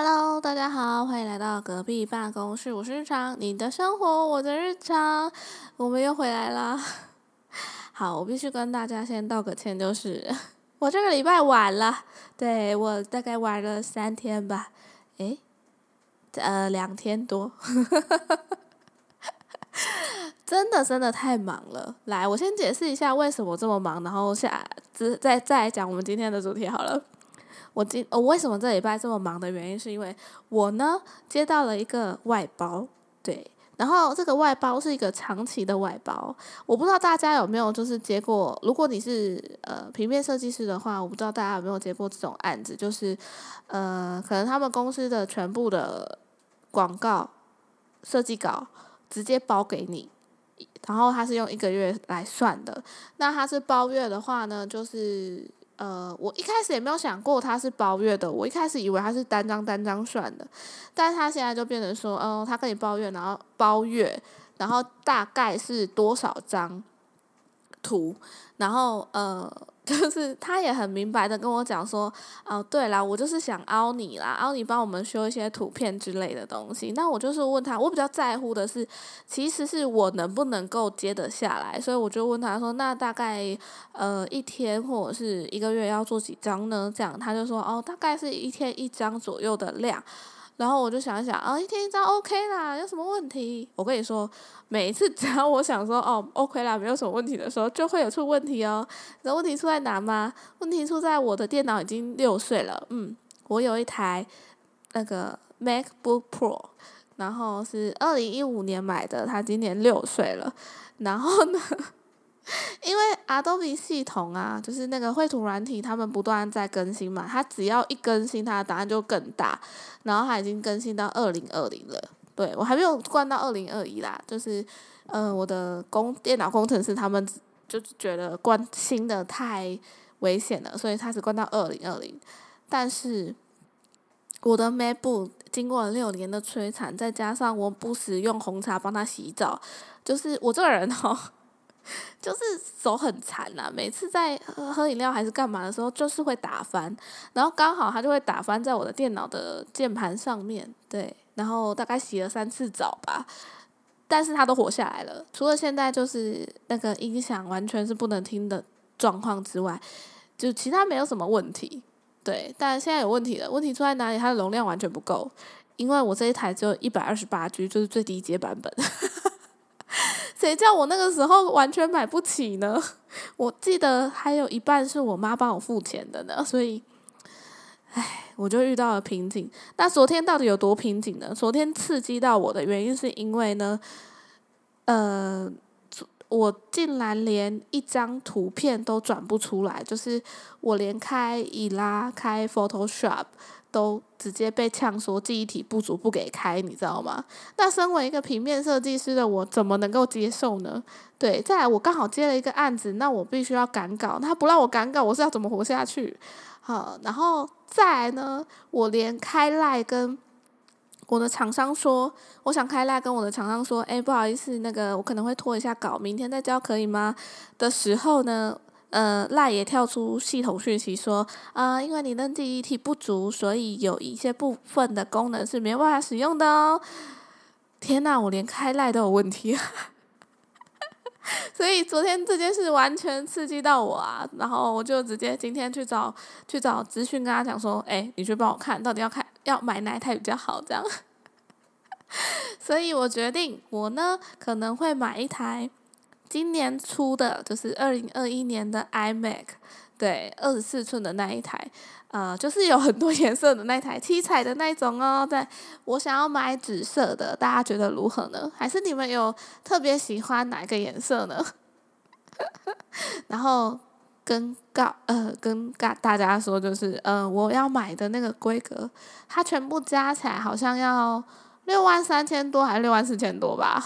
Hello，大家好，欢迎来到隔壁办公室。我是日常，你的生活，我的日常，我们又回来啦。好，我必须跟大家先道个歉，就是我这个礼拜晚了，对我大概晚了三天吧，诶，呃，两天多，真的真的太忙了。来，我先解释一下为什么这么忙，然后下再再再讲我们今天的主题好了。我今我为什么这礼拜这么忙的原因，是因为我呢接到了一个外包，对，然后这个外包是一个长期的外包，我不知道大家有没有就是接过，如果你是呃平面设计师的话，我不知道大家有没有接过这种案子，就是呃可能他们公司的全部的广告设计稿直接包给你，然后他是用一个月来算的，那他是包月的话呢，就是。呃，我一开始也没有想过他是包月的，我一开始以为他是单张单张算的，但是他现在就变成说，嗯，他跟你包月，然后包月，然后大概是多少张图，然后呃。就是他也很明白的跟我讲说，哦，对啦，我就是想凹你啦，凹你帮我们修一些图片之类的东西。那我就是问他，我比较在乎的是，其实是我能不能够接得下来，所以我就问他说，那大概呃一天或者是一个月要做几张呢？这样他就说，哦，大概是一天一张左右的量。然后我就想一想，啊，一天一张 OK 啦，有什么问题？我跟你说，每一次只要我想说，哦，OK 啦，没有什么问题的时候，就会有出问题哦。那问题出在哪吗？问题出在我的电脑已经六岁了。嗯，我有一台那个 MacBook Pro，然后是二零一五年买的，它今年六岁了。然后呢？因为 Adobe 系统啊，就是那个绘图软体，他们不断在更新嘛。它只要一更新，它的答案就更大。然后它已经更新到二零二零了，对我还没有关到二零二一啦。就是，嗯，我的工电脑工程师他们就觉得关新的太危险了，所以他只关到二零二零。但是我的 MacBook 经过了六年的摧残，再加上我不时用红茶帮他洗澡，就是我这个人哦。就是手很残呐，每次在喝喝饮料还是干嘛的时候，就是会打翻，然后刚好它就会打翻在我的电脑的键盘上面，对，然后大概洗了三次澡吧，但是它都活下来了，除了现在就是那个音响完全是不能听的状况之外，就其他没有什么问题，对，但现在有问题了，问题出在哪里？它的容量完全不够，因为我这一台只有一百二十八 G，就是最低阶版本。谁叫我那个时候完全买不起呢？我记得还有一半是我妈帮我付钱的呢，所以，唉，我就遇到了瓶颈。那昨天到底有多瓶颈呢？昨天刺激到我的原因是因为呢，呃，我竟然连一张图片都转不出来，就是我连开以拉开 Photoshop。都直接被呛说记忆体不足不给开，你知道吗？那身为一个平面设计师的我，怎么能够接受呢？对，再来我刚好接了一个案子，那我必须要赶稿，他不让我赶稿，我是要怎么活下去？好，然后再来呢，我连开赖跟我的厂商说，我想开赖跟我的厂商说，哎，不好意思，那个我可能会拖一下稿，明天再交可以吗？的时候呢？呃，赖也跳出系统讯息说，啊，因为你的记忆体不足，所以有一些部分的功能是没办法使用的哦。天呐，我连开赖都有问题，所以昨天这件事完全刺激到我啊！然后我就直接今天去找去找资讯，跟他讲说，哎，你去帮我看到底要看要买哪一台比较好，这样。所以我决定，我呢可能会买一台。今年出的就是二零二一年的 iMac，对，二十四寸的那一台，呃，就是有很多颜色的那台，七彩的那种哦。对，我想要买紫色的，大家觉得如何呢？还是你们有特别喜欢哪个颜色呢？然后跟告呃跟大大家说，就是呃我要买的那个规格，它全部加起来好像要六万三千多，还是六万四千多吧？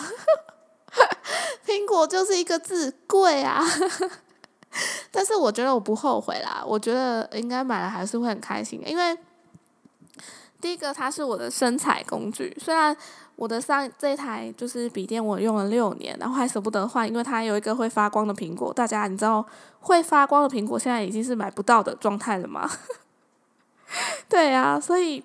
苹果就是一个字贵啊，但是我觉得我不后悔啦。我觉得应该买了还是会很开心，因为第一个它是我的生产工具。虽然我的上这台就是笔电，我用了六年，然后还舍不得换，因为它有一个会发光的苹果。大家你知道会发光的苹果现在已经是买不到的状态了吗？对啊，所以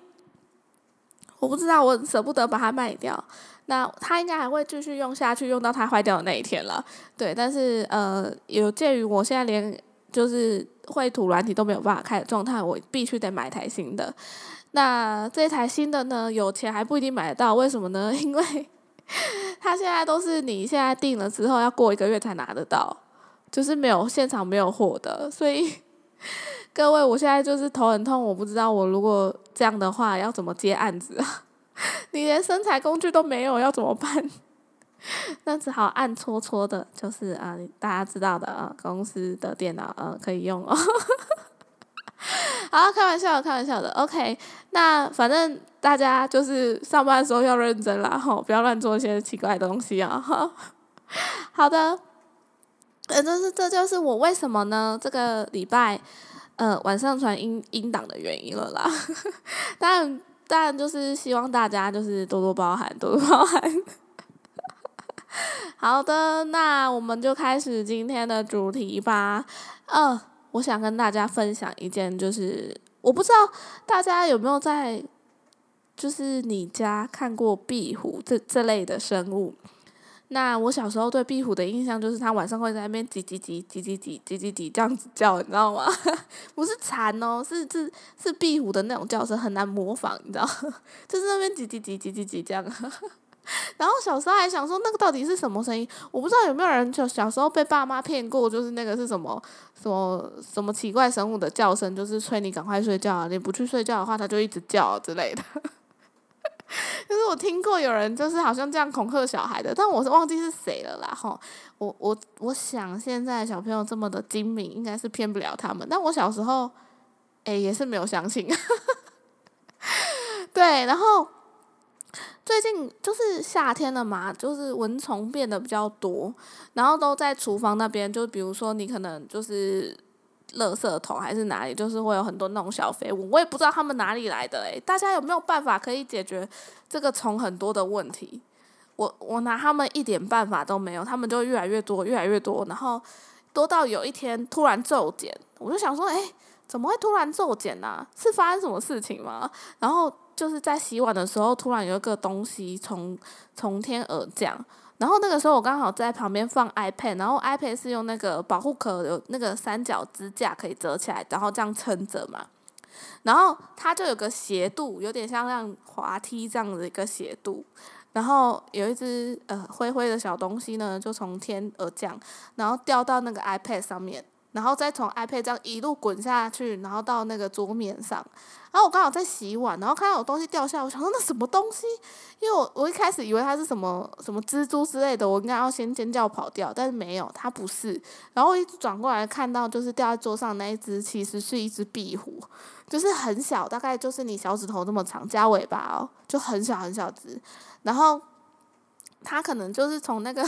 我不知道，我舍不得把它卖掉。那它应该还会继续用下去，用到它坏掉的那一天了。对，但是呃，有鉴于我现在连就是绘图软体都没有办法开的状态，我必须得买台新的。那这台新的呢，有钱还不一定买得到，为什么呢？因为它现在都是你现在订了之后，要过一个月才拿得到，就是没有现场没有货的。所以各位，我现在就是头很痛，我不知道我如果这样的话要怎么接案子。你连身材工具都没有，要怎么办？那只好暗搓搓的，就是啊，大家知道的啊，公司的电脑呃可以用哦。好，开玩笑，开玩笑的。OK，那反正大家就是上班的时候要认真啦，吼，不要乱做一些奇怪的东西啊。好的，呃，这是这就是我为什么呢？这个礼拜呃晚上传音音档的原因了啦。但。但，就是希望大家就是多多包涵，多多包涵。好的，那我们就开始今天的主题吧。呃，我想跟大家分享一件，就是我不知道大家有没有在，就是你家看过壁虎这这类的生物。那我小时候对壁虎的印象就是它晚上会在那边叽叽叽叽叽叽叽叽叽这样子叫，你知道吗？不是蝉哦，是是是壁虎的那种叫声，很难模仿，你知道？就是那边叽叽叽叽叽叽这样。然后小时候还想说那个到底是什么声音？我不知道有没有人就小时候被爸妈骗过，就是那个是什么什么什么奇怪生物的叫声，就是催你赶快睡觉啊，你不去睡觉的话，它就一直叫之类的。就是我听过有人就是好像这样恐吓小孩的，但我是忘记是谁了啦吼。我我我想现在小朋友这么的精明，应该是骗不了他们。但我小时候，哎，也是没有相信。对，然后最近就是夏天了嘛，就是蚊虫变得比较多，然后都在厨房那边，就比如说你可能就是。垃圾桶还是哪里，就是会有很多那种小飞物，我也不知道他们哪里来的诶，大家有没有办法可以解决这个虫很多的问题？我我拿他们一点办法都没有，他们就越来越多，越来越多，然后多到有一天突然骤减，我就想说，诶，怎么会突然骤减呢？是发生什么事情吗？然后就是在洗碗的时候，突然有一个东西从从天而降。然后那个时候我刚好在旁边放 iPad，然后 iPad 是用那个保护壳有那个三角支架可以折起来，然后这样撑着嘛。然后它就有个斜度，有点像像滑梯这样子一个斜度。然后有一只呃灰灰的小东西呢，就从天而降，然后掉到那个 iPad 上面。然后再从 iPad 这样一路滚下去，然后到那个桌面上。然后我刚好在洗碗，然后看到有东西掉下来，我想说那什么东西？因为我我一开始以为它是什么什么蜘蛛之类的，我应该要先尖叫跑掉，但是没有，它不是。然后我一转过来看到，就是掉在桌上那一只，其实是一只壁虎，就是很小，大概就是你小指头这么长，加尾巴哦，就很小很小只。然后它可能就是从那个。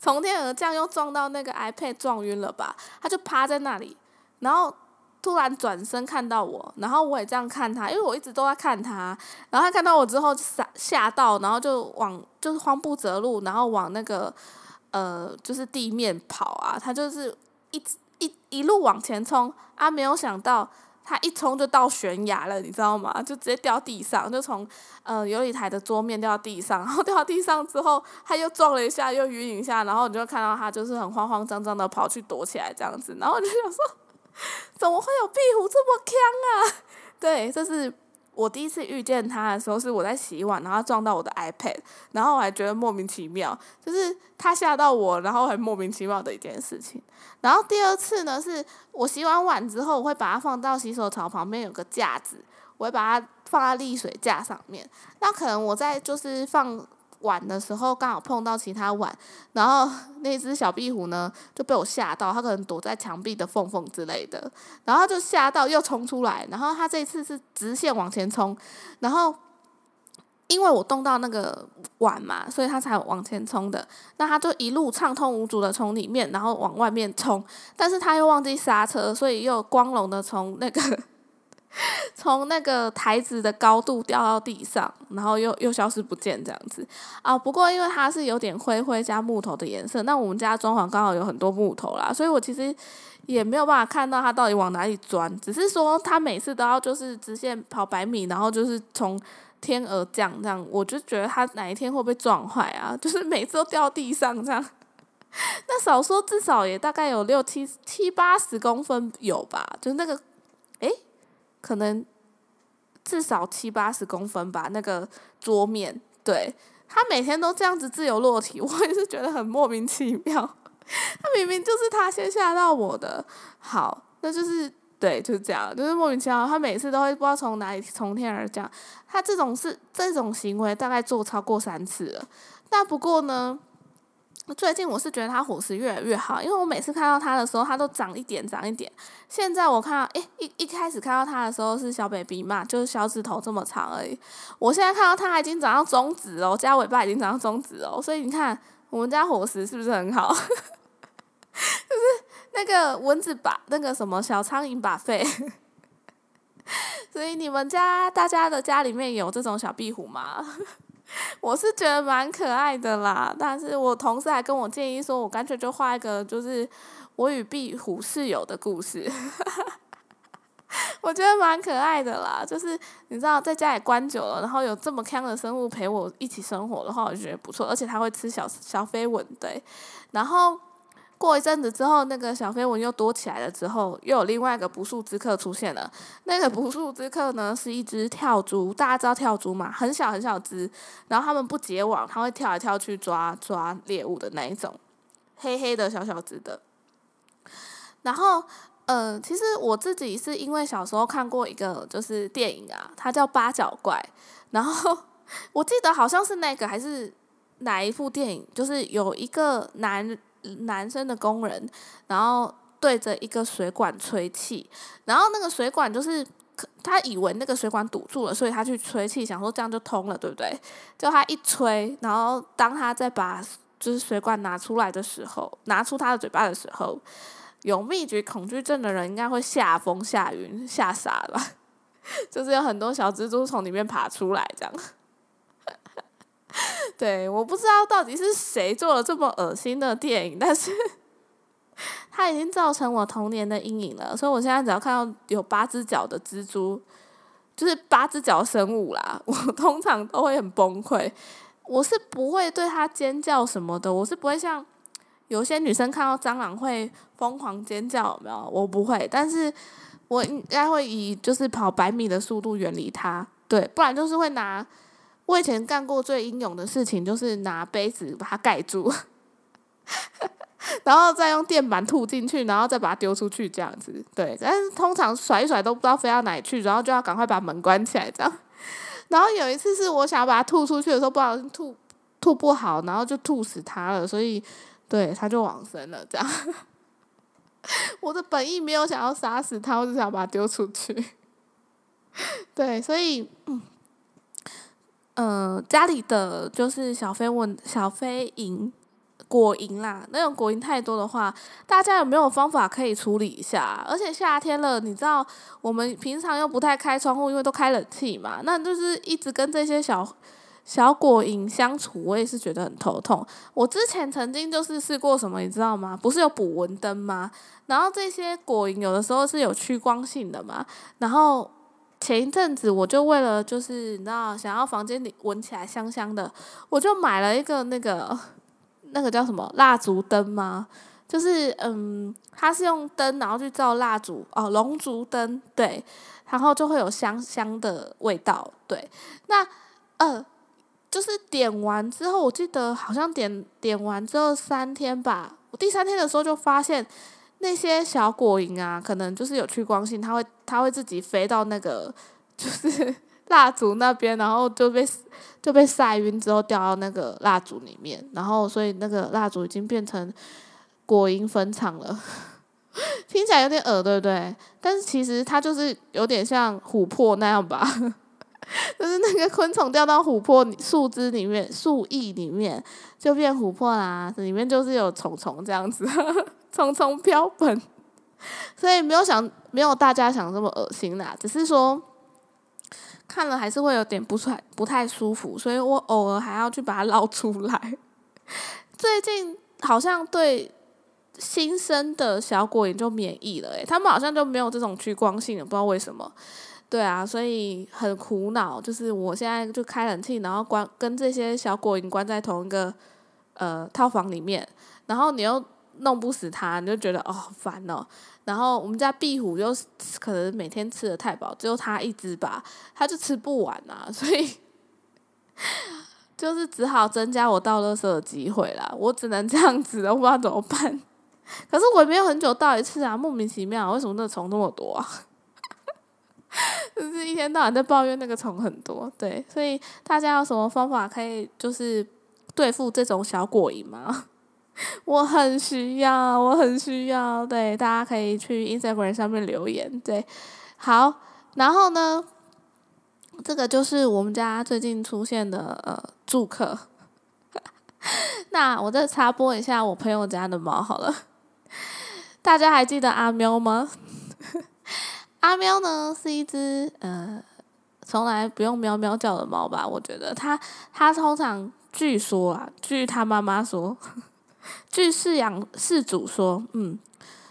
从天而降，又撞到那个 iPad，撞晕了吧？他就趴在那里，然后突然转身看到我，然后我也这样看他，因为我一直都在看他。然后他看到我之后，吓吓到，然后就往就是慌不择路，然后往那个呃就是地面跑啊，他就是一直一一路往前冲啊，没有想到。他一冲就到悬崖了，你知道吗？就直接掉地上，就从呃有一台的桌面掉到地上，然后掉到地上之后，他又撞了一下，又晕一下，然后你就看到他就是很慌慌张张的跑去躲起来这样子，然后我就想说，怎么会有壁虎这么强啊？对，就是。我第一次遇见他的时候是我在洗碗，然后撞到我的 iPad，然后我还觉得莫名其妙，就是他吓到我，然后很莫名其妙的一件事情。然后第二次呢，是我洗完碗之后，我会把它放到洗手槽旁边有个架子，我会把它放在沥水架上面。那可能我在就是放。碗的时候刚好碰到其他碗，然后 那只小壁虎呢就被我吓到，它可能躲在墙壁的缝缝之类的，然后就吓到又冲出来，然后它这次是直线往前冲，然后因为我动到那个碗嘛，所以它才往前冲的，那它就一路畅通无阻的从里面然后往外面冲，但是它又忘记刹车，所以又光荣的从那个 从那个台子的高度掉到地上，然后又又消失不见这样子啊。不过因为它是有点灰灰加木头的颜色，那我们家装潢刚好有很多木头啦，所以我其实也没有办法看到它到底往哪里钻。只是说它每次都要就是直线跑百米，然后就是从天而降这样，我就觉得它哪一天会被撞坏啊？就是每次都掉地上这样。那少说至少也大概有六七七八十公分有吧？就是那个。可能至少七八十公分吧，那个桌面，对他每天都这样子自由落体，我也是觉得很莫名其妙。他明明就是他先吓到我的，好，那就是对，就是这样，就是莫名其妙。他每次都会不知道从哪里从天而降，他这种是这种行为大概做超过三次了。那不过呢？最近我是觉得它伙食越来越好，因为我每次看到它的时候，它都长一点长一点。现在我看到，诶，一一开始看到它的时候是小 baby 嘛，就是小指头这么长而已。我现在看到它已经长到中指哦，加尾巴已经长到中指哦，所以你看我们家伙食是不是很好？就是那个蚊子把那个什么小苍蝇把肺。所以你们家大家的家里面有这种小壁虎吗？我是觉得蛮可爱的啦，但是我同事还跟我建议说，我干脆就画一个就是我与壁虎室友的故事，我觉得蛮可爱的啦。就是你知道在家里关久了，然后有这么康的生物陪我一起生活的话，我觉得不错，而且它会吃小小飞蚊，对，然后。过一阵子之后，那个小飞蚊又多起来了。之后又有另外一个不速之客出现了。那个不速之客呢，是一只跳蛛。大家知道跳蛛嘛？很小很小只，然后它们不结网，它会跳来跳去抓抓猎物的那一种，黑黑的小小只的。然后，呃，其实我自己是因为小时候看过一个就是电影啊，它叫八角怪。然后我记得好像是那个还是哪一部电影，就是有一个男。男生的工人，然后对着一个水管吹气，然后那个水管就是他以为那个水管堵住了，所以他去吹气，想说这样就通了，对不对？就他一吹，然后当他再把就是水管拿出来的时候，拿出他的嘴巴的时候，有密集恐惧症的人应该会吓疯、吓晕、吓傻了，就是有很多小蜘蛛从里面爬出来这样。对，我不知道到底是谁做了这么恶心的电影，但是 它已经造成我童年的阴影了。所以我现在只要看到有八只脚的蜘蛛，就是八只脚生物啦，我通常都会很崩溃。我是不会对它尖叫什么的，我是不会像有些女生看到蟑螂会疯狂尖叫，有没有？我不会，但是我应该会以就是跑百米的速度远离它，对，不然就是会拿。我以前干过最英勇的事情，就是拿杯子把它盖住，然后再用垫板吐进去，然后再把它丢出去，这样子。对，但是通常甩一甩都不知道飞到哪里去，然后就要赶快把门关起来，这样。然后有一次是我想要把它吐出去的时候，不小心吐吐不好，然后就吐死它了，所以对它就往生了。这样，我的本意没有想要杀死它，我只想把它丢出去。对，所以嗯。嗯，家里的就是小飞蚊、小飞蝇、果蝇啦，那种果蝇太多的话，大家有没有方法可以处理一下？而且夏天了，你知道我们平常又不太开窗户，因为都开冷气嘛，那就是一直跟这些小小果蝇相处，我也是觉得很头痛。我之前曾经就是试过什么，你知道吗？不是有捕蚊灯吗？然后这些果蝇有的时候是有趋光性的嘛，然后。前一阵子，我就为了就是你知道，想要房间里闻起来香香的，我就买了一个那个那个叫什么蜡烛灯吗？就是嗯，它是用灯然后去照蜡烛哦，龙烛灯对，然后就会有香香的味道对。那呃，就是点完之后，我记得好像点点完之后三天吧，我第三天的时候就发现。那些小果蝇啊，可能就是有趋光性，它会它会自己飞到那个就是 蜡烛那边，然后就被就被晒晕之后掉到那个蜡烛里面，然后所以那个蜡烛已经变成果蝇坟场了，听起来有点恶对不对？但是其实它就是有点像琥珀那样吧，就是那个昆虫掉到琥珀树枝里面、树翼里面就变琥珀啦，里面就是有虫虫这样子。匆匆飘本，所以没有想没有大家想这么恶心啦，只是说看了还是会有点不太不太舒服，所以我偶尔还要去把它捞出来。最近好像对新生的小果蝇就免疫了，诶，他们好像就没有这种趋光性了，不知道为什么。对啊，所以很苦恼，就是我现在就开冷气，然后关跟这些小果蝇关在同一个呃套房里面，然后你又弄不死它，你就觉得哦烦哦。然后我们家壁虎又可能每天吃的太饱，只有它一只吧，它就吃不完啊，所以就是只好增加我倒垃圾的机会啦。我只能这样子了，我不知道怎么办。可是我也没有很久倒一次啊，莫名其妙，为什么那虫那么多啊？就是一天到晚在抱怨那个虫很多，对，所以大家有什么方法可以就是对付这种小果蝇吗？我很需要，我很需要，对，大家可以去 Instagram 上面留言，对，好，然后呢，这个就是我们家最近出现的呃住客，那我再插播一下我朋友家的猫好了，大家还记得阿喵吗？阿喵呢是一只呃从来不用喵喵叫的猫吧？我觉得它它通常据说啊，据他妈妈说，据饲养饲主说，嗯，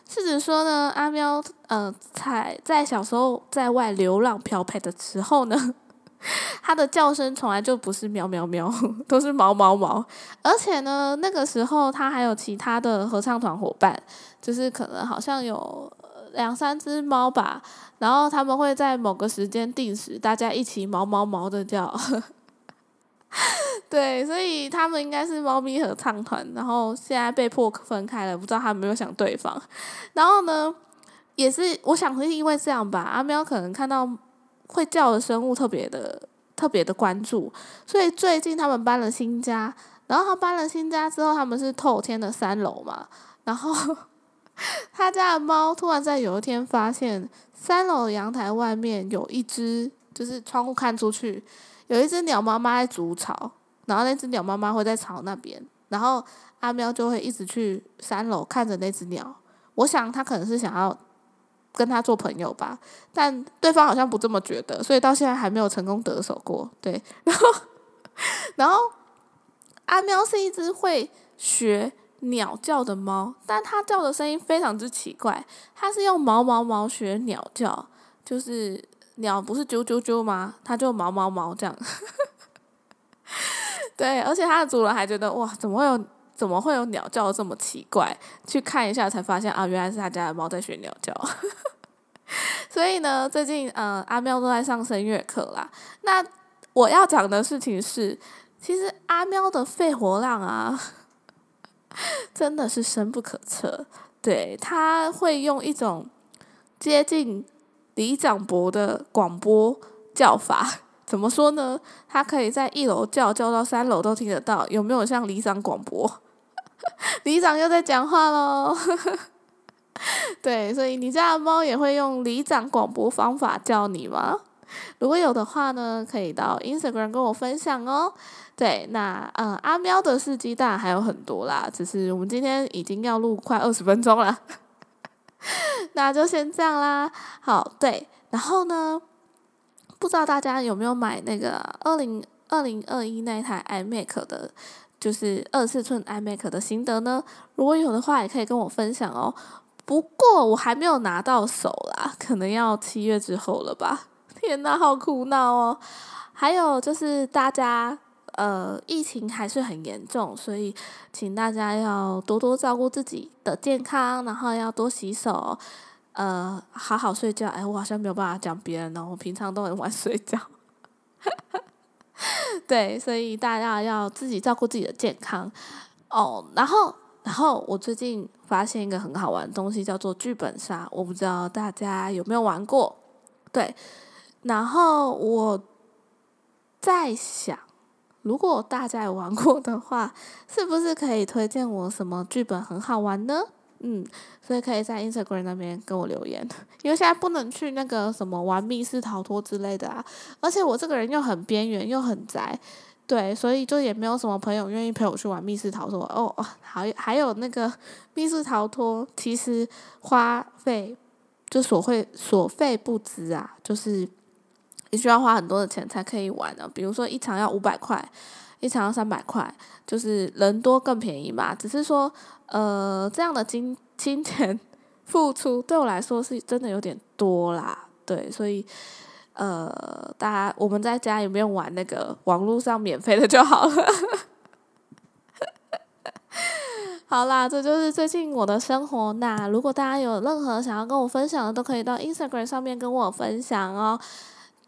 饲主说呢，阿喵呃在在小时候在外流浪漂配的时候呢，它的叫声从来就不是喵喵喵，都是毛毛毛，而且呢那个时候它还有其他的合唱团伙伴，就是可能好像有。两三只猫吧，然后他们会在某个时间定时，大家一起毛毛毛的叫。对，所以他们应该是猫咪合唱团，然后现在被迫分开了，不知道他们有没有想对方。然后呢，也是我想是因为这样吧，阿喵可能看到会叫的生物特别的特别的关注，所以最近他们搬了新家，然后他搬了新家之后，他们是透天的三楼嘛，然后。他家的猫突然在有一天发现，三楼阳台外面有一只，就是窗户看出去，有一只鸟妈妈在筑巢，然后那只鸟妈妈会在巢那边，然后阿喵就会一直去三楼看着那只鸟。我想他可能是想要跟他做朋友吧，但对方好像不这么觉得，所以到现在还没有成功得手过。对，然后，然 后阿喵是一只会学。鸟叫的猫，但它叫的声音非常之奇怪。它是用毛毛毛学鸟叫，就是鸟不是啾啾啾吗？它就毛毛毛这样。对，而且它的主人还觉得哇，怎么会有怎么会有鸟叫这么奇怪？去看一下才发现啊，原来是他家的猫在学鸟叫。所以呢，最近呃，阿喵都在上声乐课啦。那我要讲的事情是，其实阿喵的肺活量啊。真的是深不可测，对他会用一种接近李长博的广播叫法，怎么说呢？他可以在一楼叫叫到三楼都听得到，有没有像李长广播？李长又在讲话喽，对，所以你家的猫也会用里长广播方法叫你吗？如果有的话呢，可以到 Instagram 跟我分享哦。对，那呃，阿喵的事迹当然还有很多啦，只是我们今天已经要录快二十分钟了，那就先这样啦。好，对，然后呢，不知道大家有没有买那个二零二零二一那台 iMac 的，就是二四寸 iMac 的心得呢？如果有的话，也可以跟我分享哦。不过我还没有拿到手啦，可能要七月之后了吧。天呐，好苦恼哦！还有就是大家，呃，疫情还是很严重，所以请大家要多多照顾自己的健康，然后要多洗手，呃，好好睡觉。哎，我好像没有办法讲别人哦，我平常都很晚睡觉。对，所以大家要自己照顾自己的健康哦。然后，然后我最近发现一个很好玩的东西，叫做剧本杀，我不知道大家有没有玩过？对。然后我在想，如果大家有玩过的话，是不是可以推荐我什么剧本很好玩呢？嗯，所以可以在 Instagram 那边跟我留言，因为现在不能去那个什么玩密室逃脱之类的啊。而且我这个人又很边缘又很宅，对，所以就也没有什么朋友愿意陪我去玩密室逃脱。哦，还还有那个 密室逃脱，其实花费就所会所费不值啊，就是你需要花很多的钱才可以玩的。比如说一场要五百块，一场要三百块，就是人多更便宜嘛。只是说，呃，这样的金金钱 付出对我来说是真的有点多啦。对，所以。呃，大家我们在家有没有玩那个网络上免费的就好了。好啦，这就是最近我的生活。那如果大家有任何想要跟我分享的，都可以到 Instagram 上面跟我分享哦。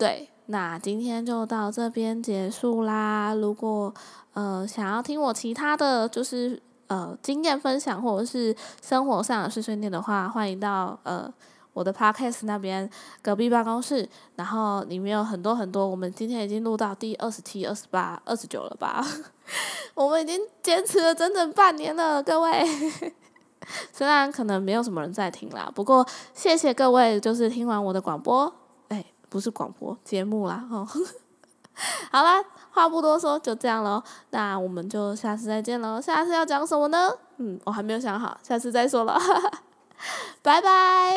对，那今天就到这边结束啦。如果呃想要听我其他的就是呃经验分享或者是生活上的碎碎念的话，欢迎到呃。我的 podcast 那边隔壁办公室，然后里面有很多很多，我们今天已经录到第二十七、二十八、二十九了吧？我们已经坚持了整整半年了，各位。虽然可能没有什么人在听啦，不过谢谢各位，就是听完我的广播，不是广播节目啦，哦。好啦，话不多说，就这样喽。那我们就下次再见喽。下次要讲什么呢？嗯，我还没有想好，下次再说了。拜拜。